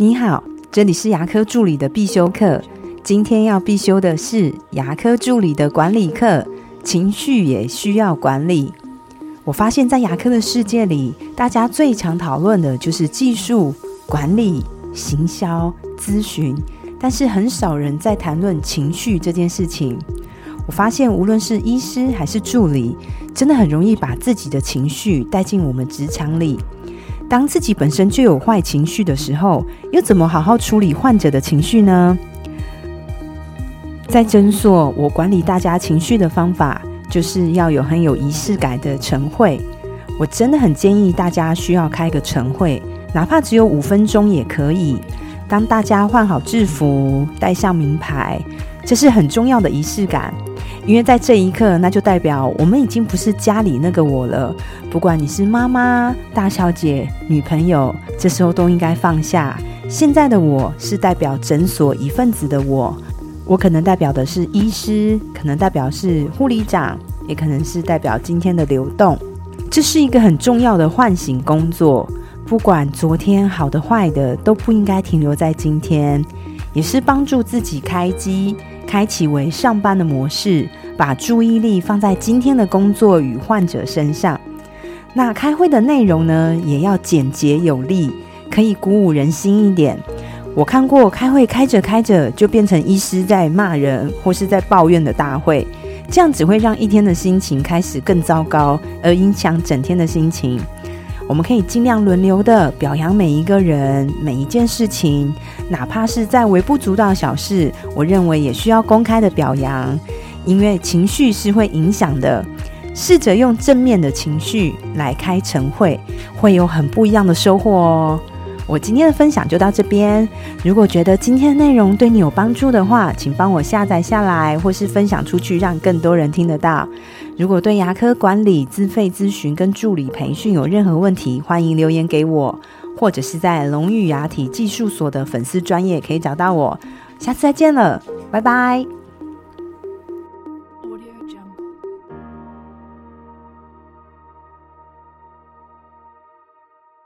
你好，这里是牙科助理的必修课。今天要必修的是牙科助理的管理课，情绪也需要管理。我发现，在牙科的世界里，大家最常讨论的就是技术、管理、行销、咨询，但是很少人在谈论情绪这件事情。我发现，无论是医师还是助理，真的很容易把自己的情绪带进我们职场里。当自己本身就有坏情绪的时候，又怎么好好处理患者的情绪呢？在诊所，我管理大家情绪的方法，就是要有很有仪式感的晨会。我真的很建议大家需要开个晨会，哪怕只有五分钟也可以。当大家换好制服，戴上名牌，这是很重要的仪式感。因为在这一刻，那就代表我们已经不是家里那个我了。不管你是妈妈、大小姐、女朋友，这时候都应该放下。现在的我是代表诊所一份子的我，我可能代表的是医师，可能代表是护理长，也可能是代表今天的流动。这是一个很重要的唤醒工作。不管昨天好的坏的，都不应该停留在今天，也是帮助自己开机。开启为上班的模式，把注意力放在今天的工作与患者身上。那开会的内容呢，也要简洁有力，可以鼓舞人心一点。我看过开会开着开着就变成医师在骂人或是在抱怨的大会，这样只会让一天的心情开始更糟糕，而影响整天的心情。我们可以尽量轮流的表扬每一个人、每一件事情，哪怕是在微不足道小事，我认为也需要公开的表扬，因为情绪是会影响的。试着用正面的情绪来开晨会，会有很不一样的收获哦。我今天的分享就到这边。如果觉得今天的内容对你有帮助的话，请帮我下载下来，或是分享出去，让更多人听得到。如果对牙科管理、自费咨询跟助理培训有任何问题，欢迎留言给我，或者是在龙玉牙体技术所的粉丝专业可以找到我。下次再见了，拜拜。